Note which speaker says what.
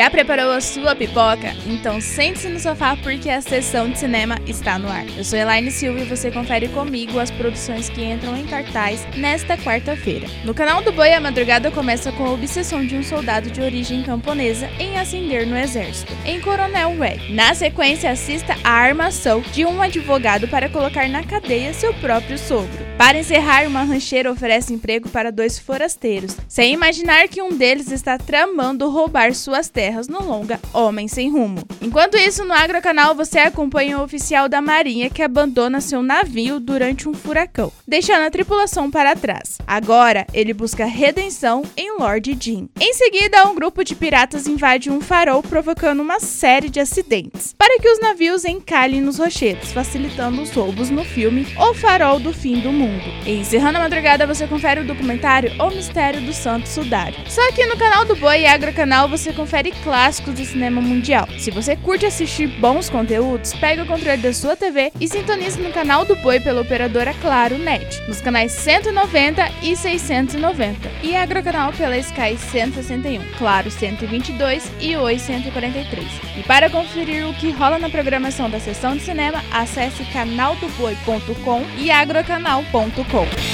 Speaker 1: Já preparou a sua pipoca? Então sente-se no sofá porque a sessão de cinema está no ar. Eu sou Elaine Silva e você confere comigo as produções que entram em cartaz nesta quarta-feira. No canal do Boi, a madrugada começa com a obsessão de um soldado de origem camponesa em ascender no exército, em Coronel Red. Na sequência, assista a armação de um advogado para colocar na cadeia seu próprio sogro. Para encerrar, uma rancheira oferece emprego para dois forasteiros, sem imaginar que um deles está tramando roubar suas terras no longa Homem Sem Rumo. Enquanto isso, no Agrocanal você acompanha o oficial da Marinha que abandona seu navio durante um furacão, deixando a tripulação para trás. Agora, ele busca redenção em Lord Jim. Em seguida, um grupo de piratas invade um farol, provocando uma série de acidentes, para que os navios encalhem nos rochedos, facilitando os roubos no filme O Farol do Fim do Mundo mundo. E encerrando a madrugada, você confere o documentário O Mistério do Santo Sudário. Só aqui no canal do Boi e Agro Canal você confere clássicos do cinema mundial. Se você curte assistir bons conteúdos, pega o controle da sua TV e sintonize no canal do Boi pela operadora Claro Net, nos canais 190 e 690, e Agrocanal pela Sky 161, Claro 122 e Oi 143. E para conferir o que rola na programação da sessão de cinema, acesse canaldoboi.com e agrocanal.com www.cultura.com.